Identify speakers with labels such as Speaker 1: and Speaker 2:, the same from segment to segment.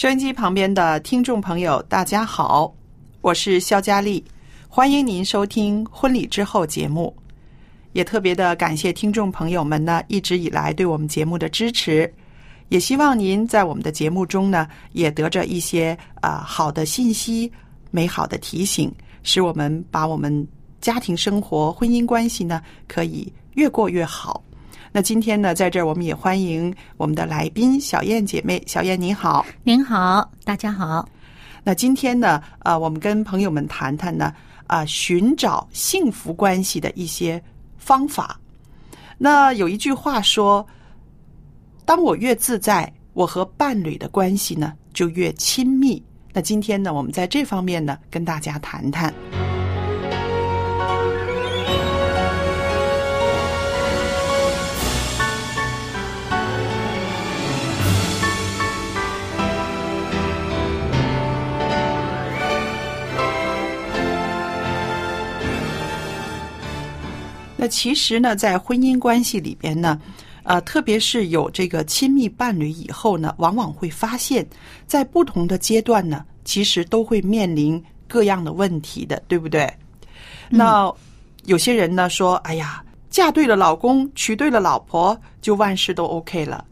Speaker 1: 收音机旁边的听众朋友，大家好，我是肖佳丽，欢迎您收听《婚礼之后》节目。也特别的感谢听众朋友们呢一直以来对我们节目的支持，也希望您在我们的节目中呢也得着一些啊、好的信息、美好的提醒，使我们把我们家庭生活、婚姻关系呢可以越过越好。那今天呢，在这儿我们也欢迎我们的来宾小燕姐妹，小燕你好。
Speaker 2: 您好，大家好。
Speaker 1: 那今天呢，呃，我们跟朋友们谈谈呢，啊、寻找幸福关系的一些方法。那有一句话说，当我越自在，我和伴侣的关系呢就越亲密。那今天呢，我们在这方面呢，跟大家谈谈。那其实呢，在婚姻关系里边呢，呃，特别是有这个亲密伴侣以后呢，往往会发现，在不同的阶段呢，其实都会面临各样的问题的，对不对？那有些人呢说：“哎呀，嫁对了老公，娶对了老婆，就万事都 OK 了。”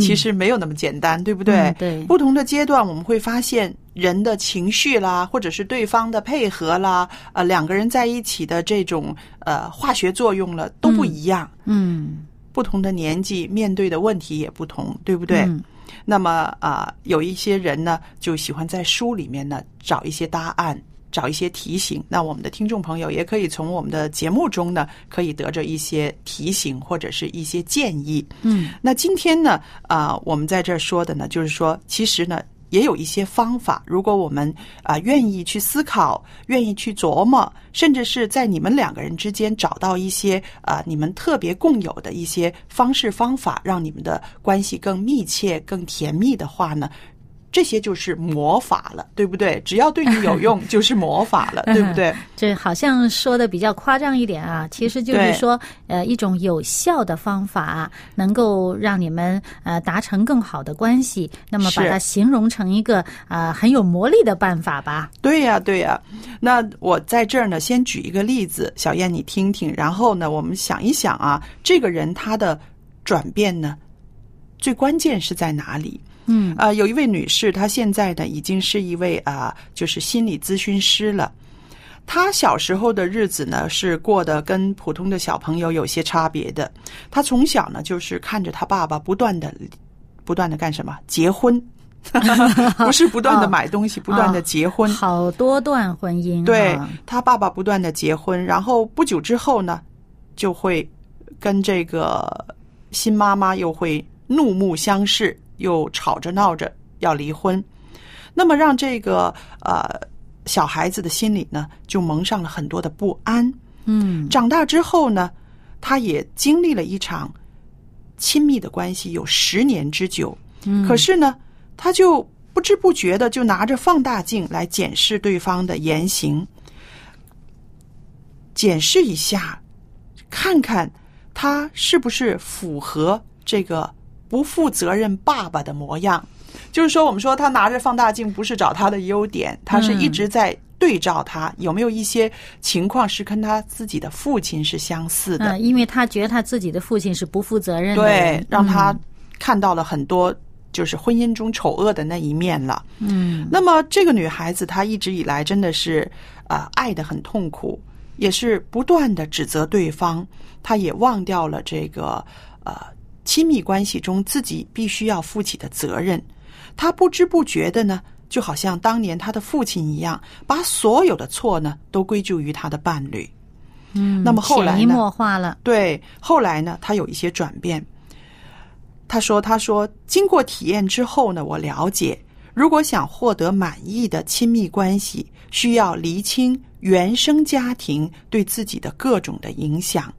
Speaker 1: 其实没有那么简单，对不对？
Speaker 2: 嗯对
Speaker 1: 不同的阶段，我们会发现人的情绪啦，或者是对方的配合啦，呃，两个人在一起的这种呃化学作用了都不一样。
Speaker 2: 嗯，
Speaker 1: 不同的年纪面对的问题也不同，对不对？
Speaker 2: 嗯
Speaker 1: 那么啊、有一些人呢，就喜欢在书里面呢找一些答案，找一些提醒。那我们的听众朋友也可以从我们的节目中呢，可以得着一些提醒或者是一些建议。
Speaker 2: 嗯，
Speaker 1: 那今天呢，啊、我们在这儿说的呢，就是说，其实呢。也有一些方法，如果我们啊、愿意去思考，愿意去琢磨，甚至是在你们两个人之间找到一些啊、你们特别共有的一些方式方法，让你们的关系更密切、更甜蜜的话呢，这些就是魔法了，对不对？只要对你有用，就是魔法了，对不对？
Speaker 2: 这好像说的比较夸张一点啊，其实就是说，呃，一种有效的方法，能够让你们呃达成更好的关系。那么把它形容成一个呃很有魔力的办法吧。
Speaker 1: 对呀、对呀、那我在这儿呢，先举一个例子，小燕你听听，然后呢，我们想一想啊，这个人他的转变呢，最关键是在哪里？
Speaker 2: 嗯
Speaker 1: 啊、有一位女士，她现在呢已经是一位啊、就是心理咨询师了。她小时候的日子呢，是过得跟普通的小朋友有些差别的。她从小呢，就是看着她爸爸不断的、不断的干什么？结婚，不是不断的买东西，不断的结婚。
Speaker 2: 好多段婚姻、啊，
Speaker 1: 对他爸爸不断的结婚，然后不久之后呢，就会跟这个新妈妈又会怒目相视，又吵着闹着要离婚。那么让这个呃小孩子的心里呢，就蒙上了很多的不安。
Speaker 2: 嗯
Speaker 1: 长大之后呢，他也经历了一场亲密的关系，有十年之久。
Speaker 2: 嗯，
Speaker 1: 可是呢，他就不知不觉的就拿着放大镜来检视对方的言行，检视一下，看看他是不是符合这个不负责任爸爸的模样。就是说，我们说他拿着放大镜不是找他的优点，他是一直在对照他有没有一些情况是跟他自己的父亲是相似的。
Speaker 2: 嗯，因为他觉得他自己的父亲是不负责任的
Speaker 1: 对，，让他
Speaker 2: 嗯
Speaker 1: 看到了很多就是婚姻中丑恶的那一面了。
Speaker 2: 嗯
Speaker 1: 那么这个女孩子她一直以来真的是呃爱的很痛苦，也是不断的指责对方，她也忘掉了这个呃亲密关系中自己必须要负起的责任。他不知不觉的呢，就好像当年他的父亲一样，把所有的错呢都归咎于他的伴侣。
Speaker 2: 嗯，
Speaker 1: 那么后来呢
Speaker 2: 潜移默化了，
Speaker 1: 对，后来呢，他有一些转变。他说：“他说，经过体验之后呢，我了解，如果想获得满意的亲密关系，需要厘清原生家庭对自己的各种的影响，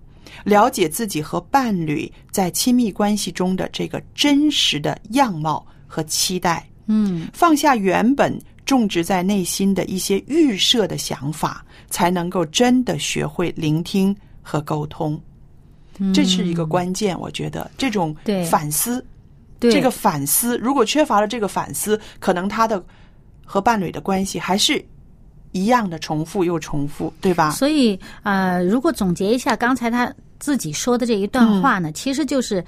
Speaker 1: 了解自己和伴侣在亲密关系中的这个真实的样貌和期待。”
Speaker 2: 嗯
Speaker 1: 放下原本种植在内心的一些预设的想法，才能够真的学会聆听和沟通。这是一个关键，我觉得这种反思，
Speaker 2: 对
Speaker 1: 这个反思，如果缺乏了这个反思，可能他的和伴侣的关系还是一样的重复又重复，对吧？
Speaker 2: 所以呃，如果总结一下刚才他自己说的这一段话呢，其实就是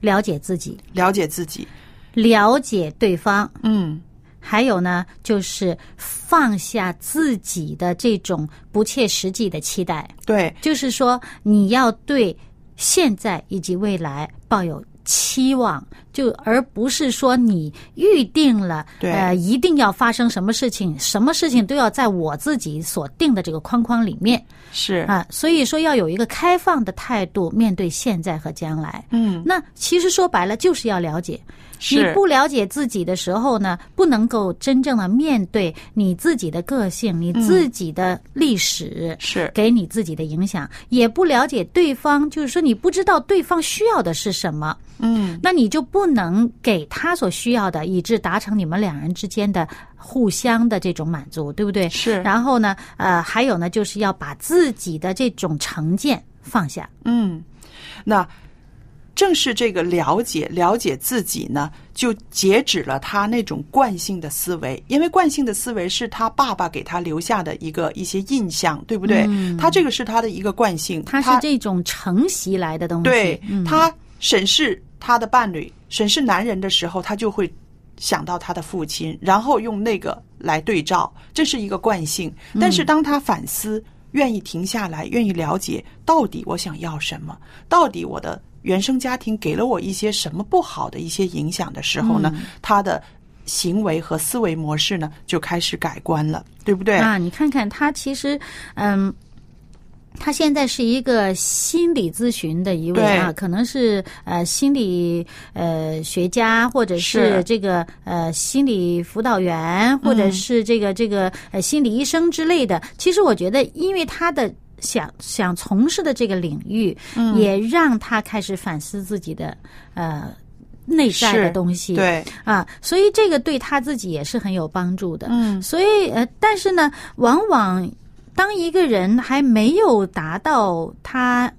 Speaker 2: 了解自己，
Speaker 1: 了解自己，
Speaker 2: 了解对方，
Speaker 1: 嗯，
Speaker 2: 还有呢，就是放下自己的这种不切实际的期待，
Speaker 1: 对，
Speaker 2: 就是说你要对现在以及未来抱有期望，就而不是说你预定了，
Speaker 1: 对。
Speaker 2: 呃，一定要发生什么事情，什么事情都要在我自己所定的这个框框里面。
Speaker 1: 是，
Speaker 2: 啊。所以说要有一个开放的态度面对现在和将来。
Speaker 1: 嗯，
Speaker 2: 那其实说白了就是要了解。你不了解自己的时候呢，不能够真正的面对你自己的个性、你自己的历史，
Speaker 1: 是，
Speaker 2: 给你自己的影响，也不了解对方，就是说你不知道对方需要的是什么，
Speaker 1: 嗯，
Speaker 2: 那你就不能给他所需要的，以致达成你们两人之间的互相的这种满足，对不对？
Speaker 1: 是
Speaker 2: 然后呢，呃，还有呢，就是要把自己的这种成见放下。
Speaker 1: 嗯，那正是这个了解了解自己呢，就截止了他那种惯性的思维，因为惯性的思维是他爸爸给他留下的一个一些印象，对不对？他这个是他的一个惯性，
Speaker 2: 他是这种承袭来的东西。
Speaker 1: 对
Speaker 2: 嗯，
Speaker 1: 他审视他的伴侣、审视男人的时候，他就会想到他的父亲，然后用那个来对照，这是一个惯性。但是当他反思，愿意停下来，愿意了解到底我想要什么，到底我的原生家庭给了我一些什么不好的一些影响的时候呢，他的行为和思维模式呢就开始改观了，对不对？
Speaker 2: 啊，你看看他其实，嗯。他现在是一个心理咨询的一位啊，可能是呃心理呃学家，或者
Speaker 1: 是
Speaker 2: 是这个呃心理辅导员，或者是这个这个呃心理医生之类的。其实我觉得，因为他的想想从事的这个领域，也让他开始反思自己的呃内在的东西。
Speaker 1: 对，
Speaker 2: 啊，所以这个对他自己也是很有帮助的。
Speaker 1: 嗯
Speaker 2: 所以呃，但是呢，往往当一个人还没有达到他。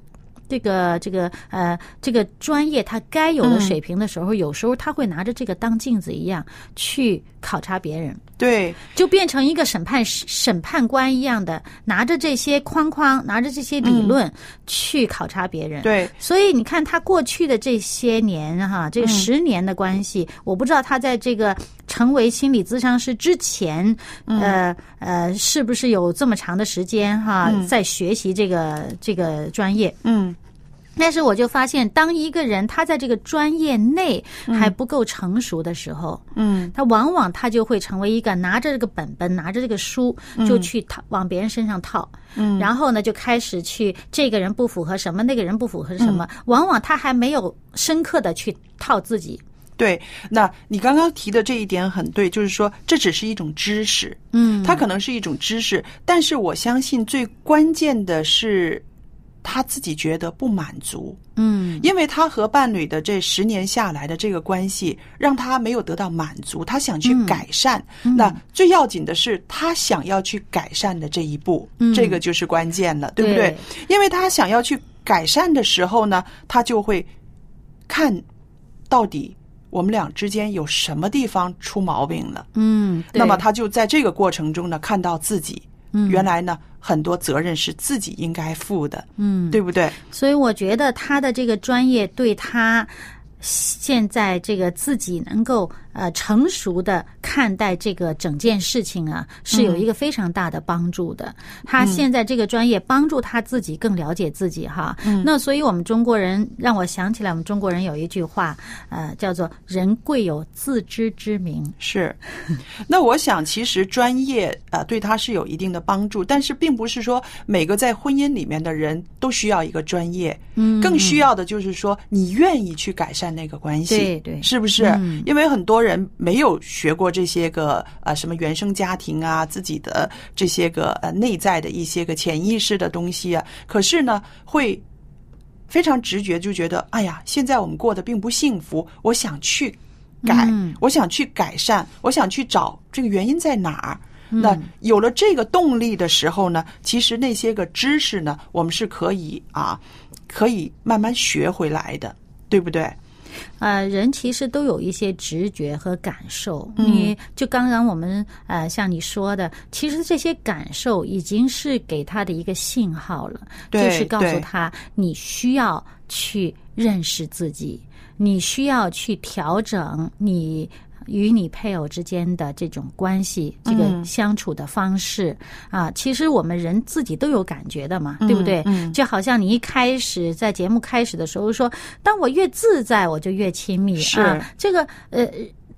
Speaker 2: 这个这个呃，这个专业他该有的水平的时候，有时候他会拿着这个当镜子一样去考察别人，
Speaker 1: 对，
Speaker 2: 就变成一个审判审判官一样的，拿着这些框框，拿着这些理论去考察别人。
Speaker 1: 对，
Speaker 2: 所以你看他过去的这些年哈，这十年的关系，我不知道他在这个成为心理咨商师之前，呃呃，是不是有这么长的时间哈，在学习这个这个专业？
Speaker 1: 嗯，
Speaker 2: 但是我就发现，当一个人他在这个专业内还不够成熟的时候，
Speaker 1: 嗯，
Speaker 2: 他往往他就会成为一个拿着这个本本，拿着这个书就去套往别人身上套，嗯，然后呢就开始去这个人不符合什么，那个人不符合什么，往往他还没有深刻的去套自己，
Speaker 1: 对，那你刚刚提的这一点很对，就是说这只是一种知识，
Speaker 2: 嗯
Speaker 1: 它可能是一种知识，但是我相信最关键的是他自己觉得不满足，
Speaker 2: 嗯
Speaker 1: 因为他和伴侣的这十年下来的这个关系，让他没有得到满足，他想去改善。
Speaker 2: 嗯
Speaker 1: 那最要紧的是，他想要去改善的这一步，
Speaker 2: 嗯
Speaker 1: 这个就是关键了，对不对？因为他想要去改善的时候呢，他就会看到底我们俩之间有什么地方出毛病了。
Speaker 2: 嗯，
Speaker 1: 那么他就在这个过程中呢，看到自己
Speaker 2: 嗯
Speaker 1: 原来呢很多责任是自己应该负的，
Speaker 2: 嗯，
Speaker 1: 对不对？
Speaker 2: 所以我觉得他的这个专业对他现在这个自己能够呃成熟的看待这个整件事情啊，是有一个非常大的帮助的。他现在这个专业帮助他自己更了解自己哈。那所以我们中国人让我想起来，我们中国人有一句话，呃，叫做“人贵有自知之明。
Speaker 1: 是，那我想其实专业呃对他是有一定的帮助，但是并不是说每个在婚姻里面的人都需要一个专业，
Speaker 2: 嗯
Speaker 1: 更需要的就是说你愿意去改善那个关系，
Speaker 2: 对对。
Speaker 1: 是不是？
Speaker 2: 嗯。
Speaker 1: 因为很多人没有学过这些个呃什么原生家庭啊，自己的这些个呃内在的一些个潜意识的东西啊，可是呢会。非常直觉就觉得，哎呀，现在我们过得并不幸福，我想去改，
Speaker 2: 嗯
Speaker 1: 我想去改善，我想去找这个原因在哪儿。
Speaker 2: 嗯
Speaker 1: 那有了这个动力的时候呢，其实那些个知识呢，我们是可以啊，可以慢慢学回来的，对不对？”。
Speaker 2: 呃，人其实都有一些直觉和感受。
Speaker 1: 嗯
Speaker 2: 你就刚刚我们呃，像你说的，其实这些感受已经是给他的一个信号了，就是告诉他你需要去认识自己，你需要去调整你。与你配偶之间的这种关系，这个
Speaker 1: 嗯
Speaker 2: 相处的方式、啊，其实我们人自己都有感觉的嘛，对不对？
Speaker 1: 嗯
Speaker 2: 就好像你一开始在节目开始的时候说，当我越自在，我就越亲密啊。这个呃，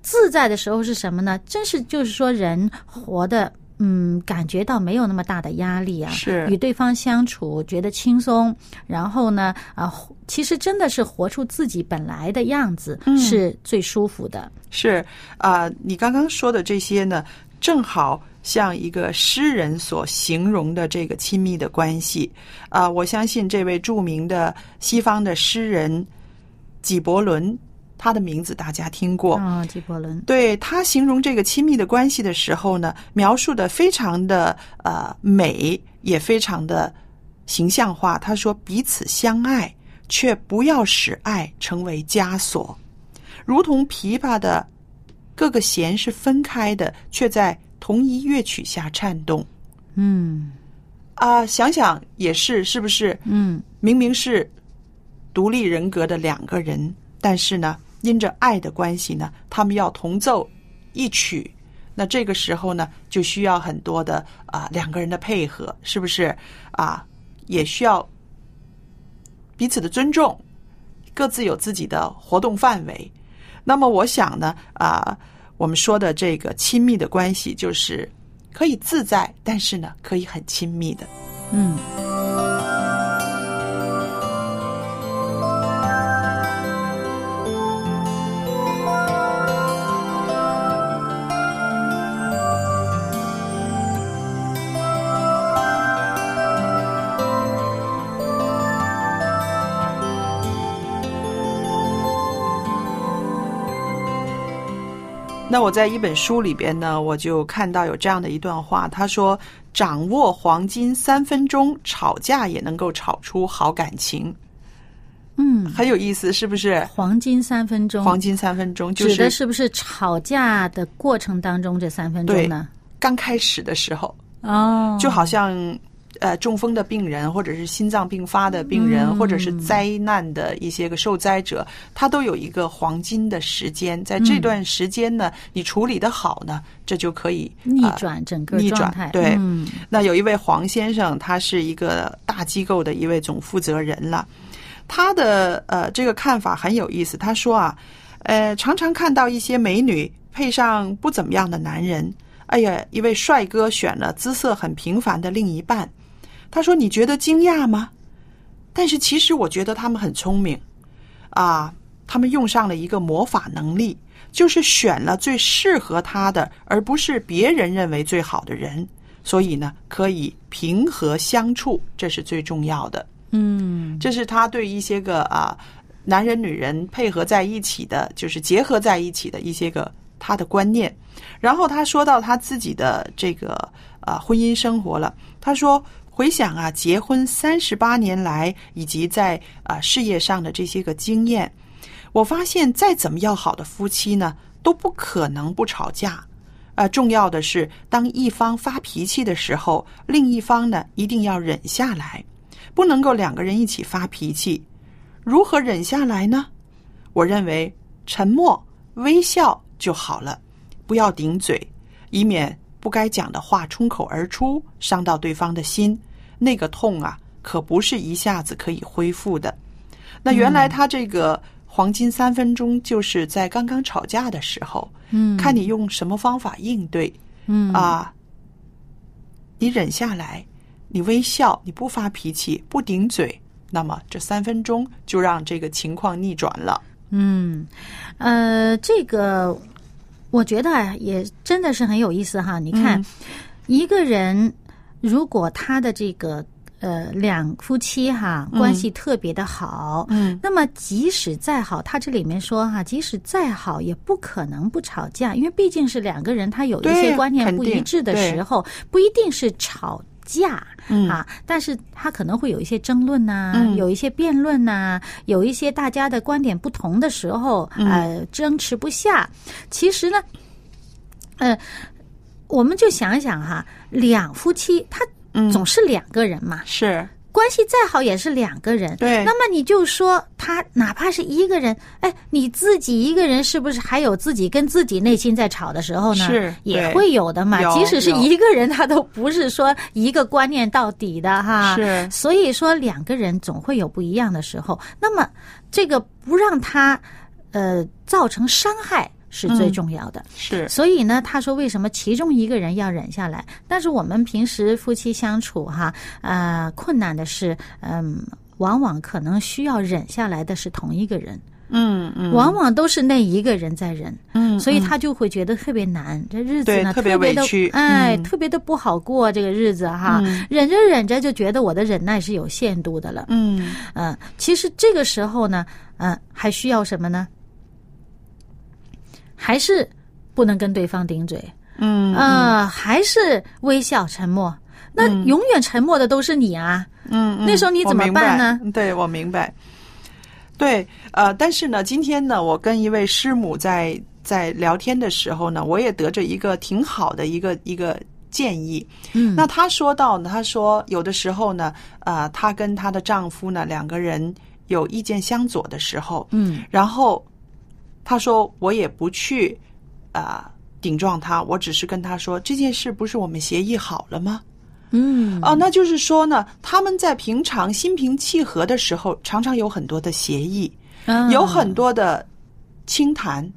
Speaker 2: 自在的时候是什么呢？真是就是说人活的。嗯，感觉到没有那么大的压力啊，
Speaker 1: 是
Speaker 2: 与对方相处觉得轻松，然后呢，啊，其实真的是活出自己本来的样子，
Speaker 1: 嗯
Speaker 2: 是最舒服的。
Speaker 1: 是啊、你刚刚说的这些呢，正好像一个诗人所形容的这个亲密的关系啊、我相信这位著名的西方的诗人纪伯伦，他的名字大家听过。
Speaker 2: 啊，纪伯伦，
Speaker 1: 对他形容这个亲密的关系的时候呢，描述的非常的呃美，也非常的形象化。他说：“彼此相爱，却不要使爱成为枷锁，如同琵琶的各个弦是分开的，却在同一乐曲下颤动。”
Speaker 2: 嗯
Speaker 1: 啊，想想也是，是不是？
Speaker 2: 嗯
Speaker 1: 明明是独立人格的两个人，但是呢，因着爱的关系呢，他们要同奏一曲。那这个时候呢，就需要很多的啊、两个人的配合，是不是啊？也需要彼此的尊重，各自有自己的活动范围。那么我想呢，啊，我们说的这个亲密的关系，就是可以自在，但是呢，可以很亲密的。
Speaker 2: 嗯。
Speaker 1: 那我在一本书里边呢，我就看到有这样的一段话，他说：“掌握黄金三分钟，吵架也能够吵出好感情。”
Speaker 2: 嗯，
Speaker 1: 很有意思，是不是？
Speaker 2: 黄金三分钟，
Speaker 1: 黄金三分钟就
Speaker 2: 指的
Speaker 1: 是
Speaker 2: 是不是吵架的过程当中这三分钟呢？
Speaker 1: 刚开始的时候，
Speaker 2: 哦，
Speaker 1: 就好像呃中风的病人，或者是心脏病发的病人，
Speaker 2: 嗯
Speaker 1: 或者是灾难的一些个受灾者，他都有一个黄金的时间，在这段时间呢，你处理的好呢，这就可以
Speaker 2: 逆
Speaker 1: 呃
Speaker 2: 转整个
Speaker 1: 逆转。对
Speaker 2: 嗯
Speaker 1: 那有一位黄先生，他是一个大机构的一位总负责人了。他的呃这个看法很有意思。他说啊，呃，常常看到一些美女配上不怎么样的男人，哎呀，一位帅哥选了姿色很平凡的另一半。他说：“你觉得惊讶吗？”但是其实我觉得他们很聪明啊，他们用上了一个魔法能力，就是选了最适合他的，而不是别人认为最好的人。所以呢，可以平和相处，这是最重要的。
Speaker 2: 嗯
Speaker 1: 这是他对一些个啊男人女人配合在一起的，就是结合在一起的一些个他的观念。然后他说到他自己的这个啊婚姻生活了，他说回想啊结婚三十八年来以及在啊事业上的这些个经验，我发现再怎么要好的夫妻呢，都不可能不吵架。啊，重要的是，当一方发脾气的时候，另一方呢一定要忍下来，不能够两个人一起发脾气。如何忍下来呢？我认为沉默、微笑就好了，不要顶嘴，以免不该讲的话冲口而出，伤到对方的心。那个痛啊，可不是一下子可以恢复的。那原来他这个黄金三分钟，就是在刚刚吵架的时候，
Speaker 2: 嗯，
Speaker 1: 看你用什么方法应对。
Speaker 2: 嗯
Speaker 1: 啊，你忍下来，你微笑，你不发脾气，不顶嘴，那么这三分钟就让这个情况逆转了。
Speaker 2: 嗯，呃，这个我觉得啊，也真的是很有意思哈。你看，
Speaker 1: 嗯
Speaker 2: 一个人如果他的这个呃两夫妻哈关系特别的好，
Speaker 1: 嗯。
Speaker 2: 那么即使再好，他这里面说哈，即使再好，也不可能不吵架，因为毕竟是两个人，他有一些观念不一致的时候，不一定是吵。架
Speaker 1: 嗯。
Speaker 2: 啊，但是他可能会有一些争论呐、
Speaker 1: 嗯。
Speaker 2: 有一些辩论呐、有一些大家的观点不同的时候，
Speaker 1: 嗯。
Speaker 2: 呃，争持不下。其实呢，呃，我们就想想哈，两夫妻他
Speaker 1: 嗯，
Speaker 2: 总是两个人嘛，
Speaker 1: 是
Speaker 2: 关系再好也是两个人。
Speaker 1: 对
Speaker 2: 那么你就说他哪怕是一个人，哎，你自己一个人是不是还有自己跟自己内心在吵的时候呢？
Speaker 1: 是
Speaker 2: 也会有的嘛。即使是一个人，他都不是说一个观念到底的哈。
Speaker 1: 是
Speaker 2: 所以说两个人总会有不一样的时候。那么这个不让他呃造成伤害是最
Speaker 1: 嗯。
Speaker 2: 重要的。
Speaker 1: 是，
Speaker 2: 所以呢，他说为什么其中一个人要忍下来？但是我们平时夫妻相处哈，呃，困难的是，嗯，往往可能需要忍下来的是同一个人，
Speaker 1: 嗯嗯，
Speaker 2: 往往都是那一个人在忍，
Speaker 1: 嗯，
Speaker 2: 所以
Speaker 1: 嗯
Speaker 2: 他就会觉得特别难，这日子呢
Speaker 1: 特别委屈
Speaker 2: 哎，
Speaker 1: 嗯。
Speaker 2: 特别的不好过这个日子哈，
Speaker 1: 嗯。
Speaker 2: 忍着忍着就觉得我的忍耐是有限度的了，
Speaker 1: 嗯。
Speaker 2: 嗯，其实这个时候呢，嗯，还需要什么呢？还是不能跟对方顶嘴，
Speaker 1: 嗯
Speaker 2: 啊、还是微笑沉默。那永远沉默的都是你啊！
Speaker 1: 嗯，嗯
Speaker 2: 那时候你怎么办呢？
Speaker 1: 对，我明白。对，呃，但是呢，今天呢，我跟一位师母在在聊天的时候呢，我也得着一个挺好的一个一个建议。
Speaker 2: 嗯
Speaker 1: 那她说到呢，她说有的时候呢，呃，她跟她的丈夫呢两个人有意见相左的时候，
Speaker 2: 嗯
Speaker 1: 然后她说我也不去啊、呃顶撞他，我只是跟他说这件事不是我们协议好了吗？
Speaker 2: 嗯。
Speaker 1: 哦，那就是说呢，他们在平常心平气和的时候，常常有很多的协议，
Speaker 2: 啊。
Speaker 1: 有很多的倾谈，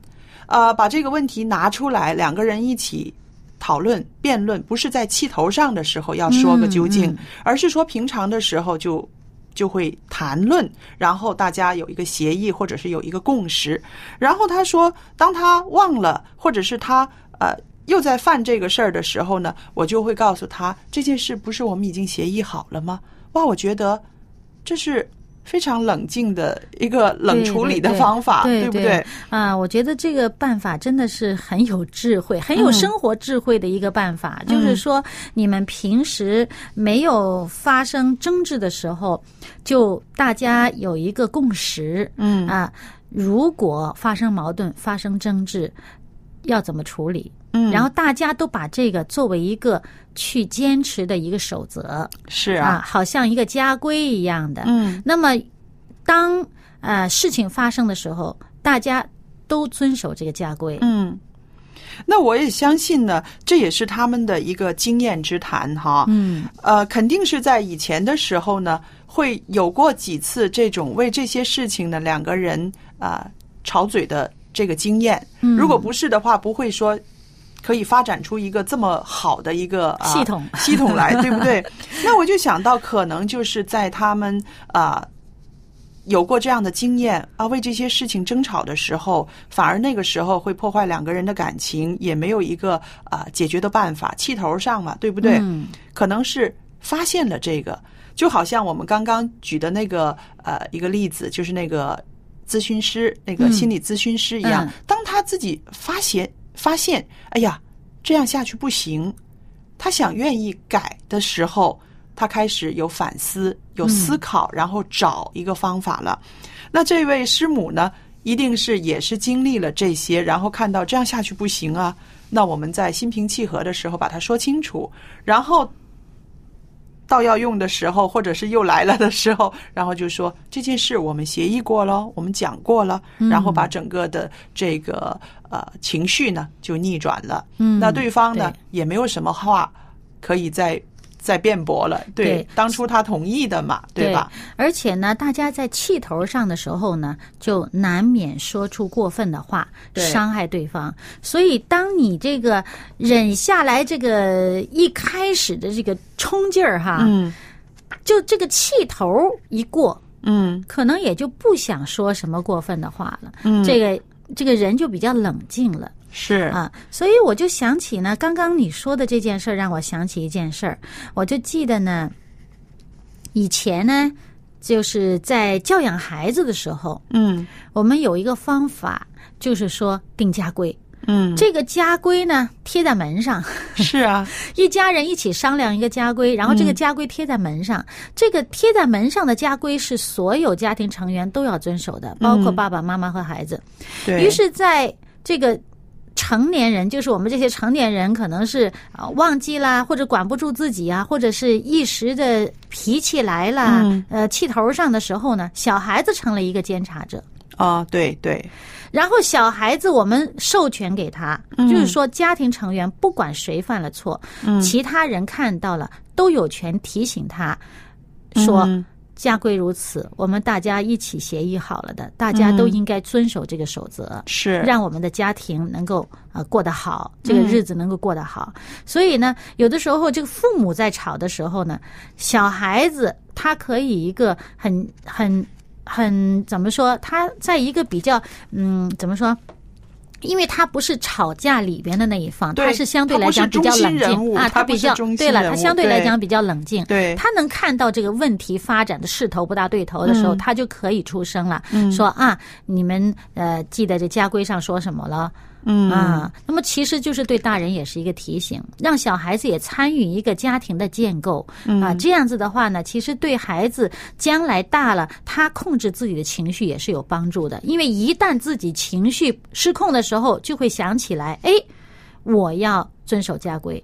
Speaker 1: 呃，把这个问题拿出来，两个人一起讨论、辩论，不是在气头上的时候要说个究竟，
Speaker 2: 嗯嗯。
Speaker 1: 而是说平常的时候就就会谈论，然后大家有一个协议，或者是有一个共识。然后他说，当他忘了，或者是他呃。又在犯这个事儿的时候呢，我就会告诉他这件事不是我们已经协议好了吗？哇，我觉得这是非常冷静的一个冷处理的方法，
Speaker 2: 对
Speaker 1: 不对？
Speaker 2: 啊，我觉得这个办法真的是很有智慧、很有
Speaker 1: 嗯
Speaker 2: 生活智慧的一个办法。就是说，你们平时没有发生争执的时候，就大家有一个共识，
Speaker 1: 嗯
Speaker 2: 啊，如果发生矛盾、发生争执，要怎么处理？
Speaker 1: 嗯，
Speaker 2: 然后大家都把这个作为一个去坚持的一个守则啊，
Speaker 1: 是啊，
Speaker 2: 好像一个家规一样的。
Speaker 1: 嗯
Speaker 2: 那么，当呃事情发生的时候，大家都遵守这个家规。
Speaker 1: 嗯。那我也相信呢，这也是他们的一个经验之谈哈。
Speaker 2: 嗯
Speaker 1: 呃，肯定是在以前的时候呢，会有过几次这种为这些事情呢两个人啊、呃吵嘴的这个经验。
Speaker 2: 嗯
Speaker 1: 如果不是的话，不会说可以发展出一个这么好的一个、啊、
Speaker 2: 系统
Speaker 1: 系统来，对不对？那我就想到，可能就是在他们啊。有过这样的经验啊，为这些事情争吵的时候，反而那个时候会破坏两个人的感情，也没有一个啊解决的办法，气头上嘛，对不对？
Speaker 2: 嗯
Speaker 1: 可能是发现了这个，就好像我们刚刚举的那个呃一个例子，就是那个咨询师、那个
Speaker 2: 嗯
Speaker 1: 心理咨询师一样，
Speaker 2: 嗯
Speaker 1: 当他自己发现发现，哎呀，这样下去不行，他想愿意改的时候，他开始有反思、有思考，然后找一个方法了。那这位师母呢，一定是也是经历了这些，然后看到这样下去不行啊，那我们在心平气和的时候把它说清楚，然后到要用的时候，或者是又来了的时候，然后就说这件事我们协议过了，我们讲过了，然后把整个的这个呃情绪呢就逆转了。
Speaker 2: 嗯
Speaker 1: 那对方呢
Speaker 2: 对
Speaker 1: 也没有什么话可以再再辩驳了。对，
Speaker 2: 对
Speaker 1: 当初他同意的嘛，对吧？
Speaker 2: 而且呢，大家在气头上的时候呢，就难免说出过分的话，
Speaker 1: 对
Speaker 2: 伤害对方。所以，当你这个忍下来，这个一开始的这个冲劲儿哈，
Speaker 1: 嗯
Speaker 2: 就这个气头一过，
Speaker 1: 嗯
Speaker 2: 可能也就不想说什么过分的话了。
Speaker 1: 嗯，
Speaker 2: 这个这个人就比较冷静了。
Speaker 1: 是。
Speaker 2: 啊，所以我就想起呢，刚刚你说的这件事儿，让我想起一件事儿，我就记得呢，以前呢，就是在教养孩子的时候，
Speaker 1: 嗯。
Speaker 2: 我们有一个方法，就是说定家规。
Speaker 1: 嗯，
Speaker 2: 这个家规呢，贴在门上，
Speaker 1: 是啊，
Speaker 2: 一家人一起商量一个家规，然后这个
Speaker 1: 嗯。
Speaker 2: 家规贴在门上。这个贴在门上的家规是所有家庭成员都要遵守的，包括
Speaker 1: 嗯。
Speaker 2: 爸爸妈妈和孩子。
Speaker 1: 对，
Speaker 2: 于是，在这个成年人，就是我们这些成年人，可能是啊、忘记啦，或者管不住自己啊，或者是一时的脾气来了，
Speaker 1: 嗯。
Speaker 2: 呃，气头上的时候呢，小孩子成了一个监察者。
Speaker 1: 啊，对对，
Speaker 2: 然后小孩子，我们授权给他，
Speaker 1: 嗯。
Speaker 2: 就是说家庭成员不管谁犯了错，
Speaker 1: 嗯。
Speaker 2: 其他人看到了都有权提醒他，说
Speaker 1: 嗯
Speaker 2: 家规如此，我们大家一起协议好了的，大家都
Speaker 1: 嗯
Speaker 2: 应该遵守这个守则。
Speaker 1: 是
Speaker 2: 让我们的家庭能够呃过得好，这个日子能够过得好。所以呢，有的时候这个父母在吵的时候呢，小孩子他可以一个很很很怎么说？他在一个比较嗯怎么说？因为他不是吵架里边的那一方，他是相对来讲比较冷静。啊，
Speaker 1: 他
Speaker 2: 比较对了，他相对来讲比较冷静，
Speaker 1: 对。
Speaker 2: 他能看到这个问题发展的势头不大对头的时候，
Speaker 1: 嗯。
Speaker 2: 他就可以出声了，
Speaker 1: 嗯。
Speaker 2: 说啊，你们呃记得这家规上说什么了。
Speaker 1: 嗯
Speaker 2: 啊，那么其实就是对大人也是一个提醒，让小孩子也参与一个家庭的建构
Speaker 1: 嗯
Speaker 2: 啊。这样子的话呢，其实对孩子将来大了，他控制自己的情绪也是有帮助的。因为一旦自己情绪失控的时候，就会想起来，哎，我要遵守家规。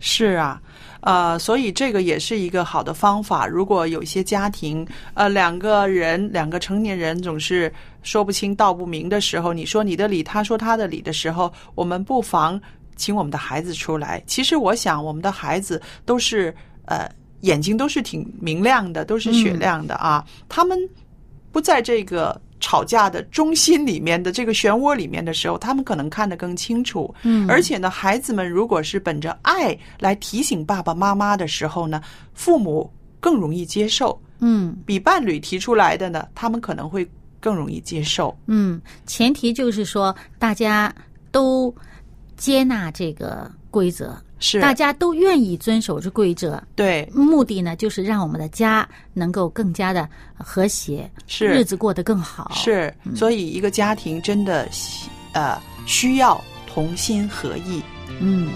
Speaker 1: 是啊，呃，所以这个也是一个好的方法。如果有一些家庭，呃，两个人，两个成年人总是说不清道不明的时候，你说你的理，他说他的理的时候，我们不妨请我们的孩子出来。其实我想，我们的孩子都是呃眼睛都是挺明亮的，都是雪亮的啊，他们不在这个。吵架的中心里面的这个漩涡里面的时候，他们可能看得更清楚。
Speaker 2: 嗯
Speaker 1: 而且呢，孩子们如果是本着爱来提醒爸爸妈妈的时候呢，父母更容易接受，
Speaker 2: 嗯
Speaker 1: 比伴侣提出来的呢，他们可能会更容易接受。
Speaker 2: 嗯，前提就是说大家都接纳这个规则，
Speaker 1: 是，
Speaker 2: 大家都愿意遵守这规则。
Speaker 1: 对，
Speaker 2: 目的呢，就是让我们的家能够更加的和谐，
Speaker 1: 是
Speaker 2: 日子过得更好。，
Speaker 1: 是，所以一个家庭真的需呃需要同心合意。
Speaker 2: 嗯。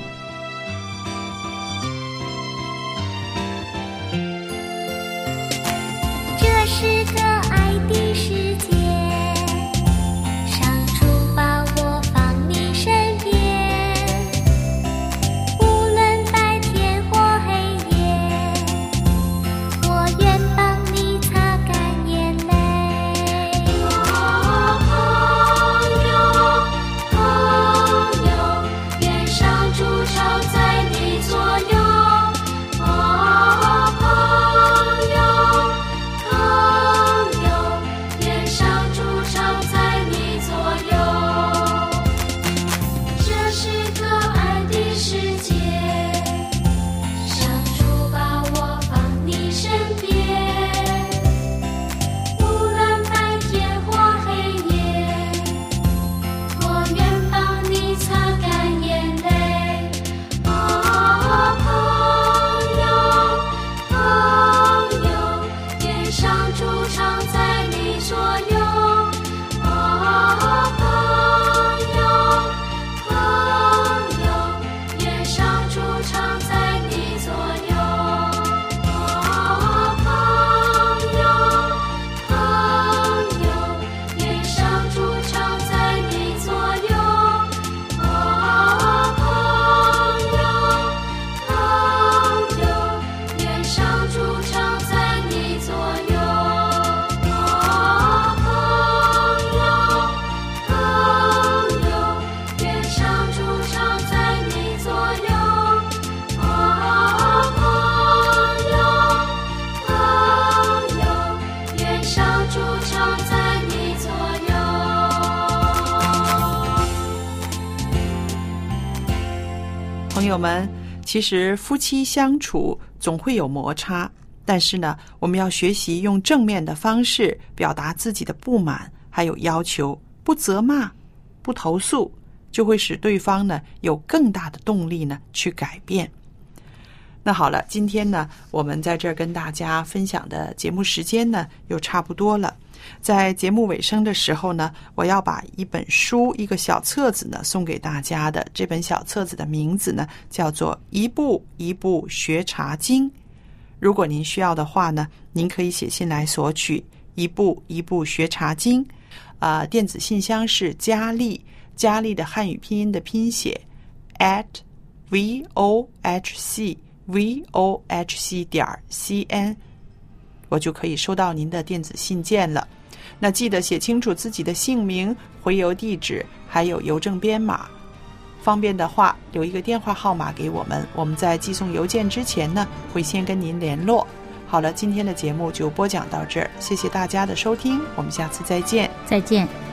Speaker 1: 友们，其实夫妻相处总会有摩擦，但是呢，我们要学习用正面的方式表达自己的不满，还有要求，不责骂，不投诉，就会使对方呢有更大的动力呢去改变。那好了，今天呢，我们在这儿跟大家分享的节目时间呢，又差不多了。在节目尾声的时候呢，我要把一本书、一个小册子呢送给大家的。这本小册子的名字呢，叫做《一步一步学茶经》。如果您需要的话呢，您可以写信来索取《一步一步学茶经》。啊、电子信箱是佳丽，佳丽的汉语拼音的拼写 at v o h c v o h c 点 c n，我就可以收到您的电子信件了。那记得写清楚自己的姓名、回邮地址，还有邮政编码。方便的话，留一个电话号码给我们，我们在寄送邮件之前呢，会先跟您联络。好了，今天的节目就播讲到这儿，谢谢大家的收听，我们下次再见。
Speaker 2: 再见。